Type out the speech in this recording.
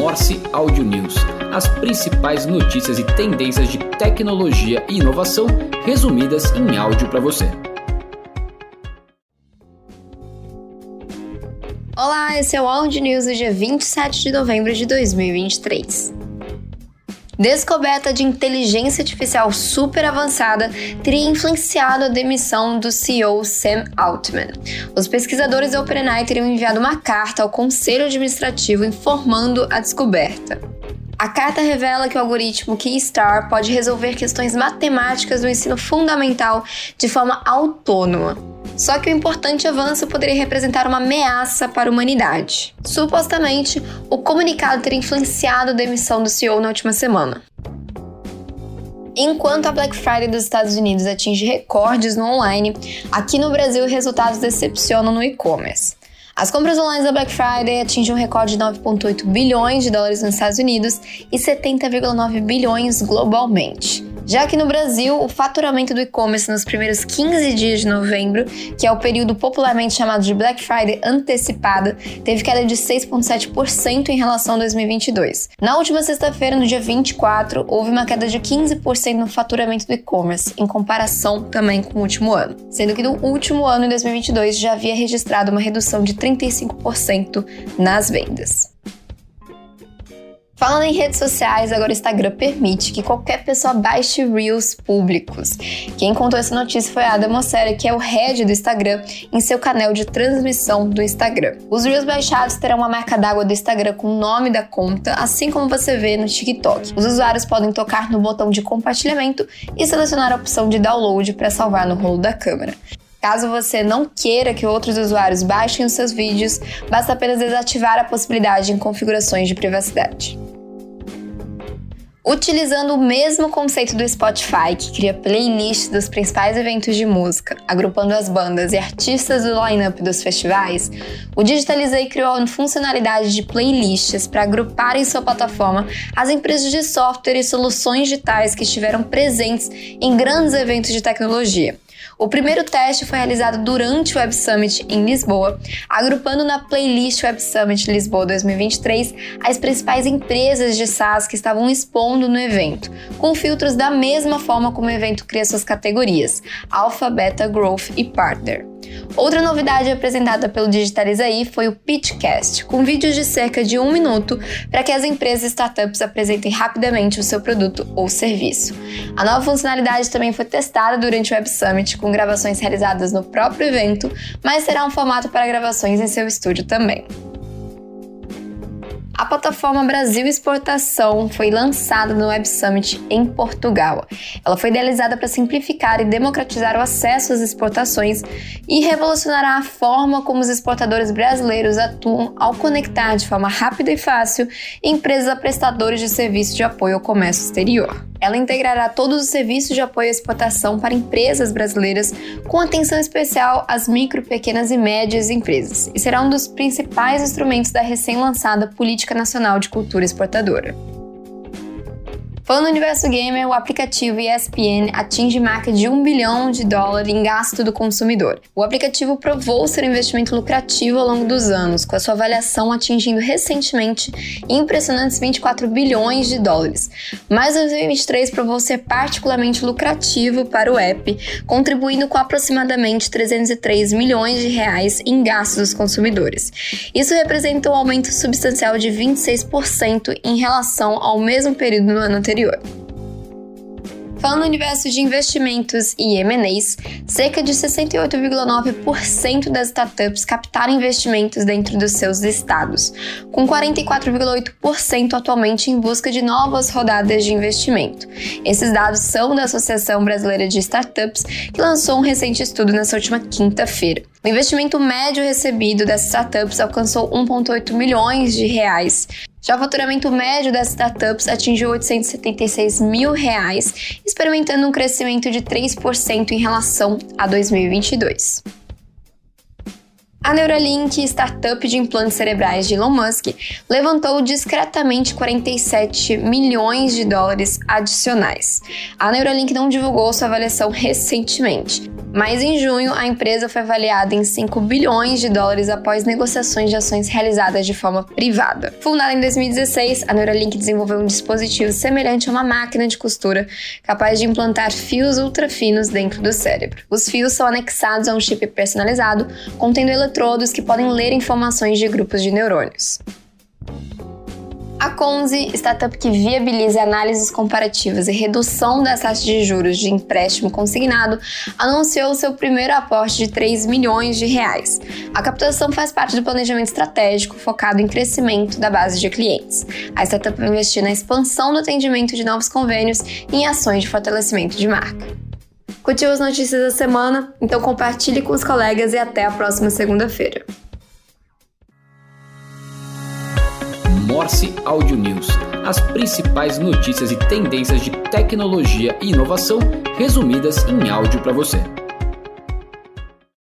Morse Audio News, as principais notícias e tendências de tecnologia e inovação resumidas em áudio para você. Olá, esse é o Audio News do dia 27 de novembro de 2023. Descoberta de inteligência artificial super avançada teria influenciado a demissão do CEO Sam Altman. Os pesquisadores da OpenAI teriam enviado uma carta ao conselho administrativo informando a descoberta. A carta revela que o algoritmo Keystar pode resolver questões matemáticas do ensino fundamental de forma autônoma. Só que o importante avanço poderia representar uma ameaça para a humanidade. Supostamente, o comunicado teria influenciado a demissão do CEO na última semana. Enquanto a Black Friday dos Estados Unidos atinge recordes no online, aqui no Brasil resultados decepcionam no e-commerce. As compras online da Black Friday atingem um recorde de 9,8 bilhões de dólares nos Estados Unidos e 70,9 bilhões globalmente. Já que no Brasil, o faturamento do e-commerce nos primeiros 15 dias de novembro, que é o período popularmente chamado de Black Friday antecipada, teve queda de 6,7% em relação a 2022. Na última sexta-feira, no dia 24, houve uma queda de 15% no faturamento do e-commerce, em comparação também com o último ano, sendo que no último ano, em 2022, já havia registrado uma redução de 35% nas vendas. Falando em redes sociais, agora o Instagram permite que qualquer pessoa baixe Reels públicos. Quem contou essa notícia foi a Adam Mosseri, que é o head do Instagram, em seu canal de transmissão do Instagram. Os Reels baixados terão uma marca d'água do Instagram com o nome da conta, assim como você vê no TikTok. Os usuários podem tocar no botão de compartilhamento e selecionar a opção de download para salvar no rolo da câmera. Caso você não queira que outros usuários baixem os seus vídeos, basta apenas desativar a possibilidade em configurações de privacidade. Utilizando o mesmo conceito do Spotify, que cria playlists dos principais eventos de música, agrupando as bandas e artistas do line-up dos festivais, o Digitalizei criou uma funcionalidade de playlists para agrupar em sua plataforma as empresas de software e soluções digitais que estiveram presentes em grandes eventos de tecnologia. O primeiro teste foi realizado durante o Web Summit em Lisboa, agrupando na playlist Web Summit Lisboa 2023 as principais empresas de SaaS que estavam expondo no evento, com filtros da mesma forma como o evento cria suas categorias: Alpha, Beta, Growth e Partner. Outra novidade apresentada pelo Digitalizaí foi o Pitchcast, com vídeos de cerca de um minuto para que as empresas e startups apresentem rapidamente o seu produto ou serviço. A nova funcionalidade também foi testada durante o Web Summit, com gravações realizadas no próprio evento, mas será um formato para gravações em seu estúdio também. A plataforma Brasil Exportação foi lançada no Web Summit em Portugal. Ela foi idealizada para simplificar e democratizar o acesso às exportações e revolucionará a forma como os exportadores brasileiros atuam ao conectar de forma rápida e fácil empresas a prestadores de serviços de apoio ao comércio exterior. Ela integrará todos os serviços de apoio à exportação para empresas brasileiras, com atenção especial às micro, pequenas e médias empresas, e será um dos principais instrumentos da recém-lançada Política Nacional de Cultura Exportadora. Falando no universo gamer, o aplicativo ESPN atinge marca de 1 bilhão de dólares em gasto do consumidor. O aplicativo provou ser um investimento lucrativo ao longo dos anos, com a sua avaliação atingindo recentemente impressionantes 24 bilhões de dólares. Mas 2023 provou ser particularmente lucrativo para o app, contribuindo com aproximadamente 303 milhões de reais em gastos dos consumidores. Isso representa um aumento substancial de 26% em relação ao mesmo período no ano anterior anterior. Falando no universo de investimentos e M&As, cerca de 68,9% das startups captaram investimentos dentro dos seus estados, com 44,8% atualmente em busca de novas rodadas de investimento. Esses dados são da Associação Brasileira de Startups, que lançou um recente estudo nessa última quinta-feira. O investimento médio recebido das startups alcançou 1,8 milhões de reais, já o faturamento médio das startups atingiu 876 mil reais, experimentando um crescimento de 3% em relação a 2022. A Neuralink, startup de implantes cerebrais de Elon Musk, levantou discretamente 47 milhões de dólares adicionais. A Neuralink não divulgou sua avaliação recentemente, mas em junho a empresa foi avaliada em 5 bilhões de dólares após negociações de ações realizadas de forma privada. Fundada em 2016, a Neuralink desenvolveu um dispositivo semelhante a uma máquina de costura capaz de implantar fios ultrafinos dentro do cérebro. Os fios são anexados a um chip personalizado contendo eletrodos que podem ler informações de grupos de neurônios. A Conzi, startup que viabiliza análises comparativas e redução das taxas de juros de empréstimo consignado, anunciou seu primeiro aporte de 3 milhões de reais. A captação faz parte do planejamento estratégico focado em crescimento da base de clientes. A startup vai investir na expansão do atendimento de novos convênios e em ações de fortalecimento de marca. Curtiu as notícias da semana? Então compartilhe com os colegas e até a próxima segunda-feira. Morse Audio News, as principais notícias e tendências de tecnologia e inovação resumidas em áudio para você.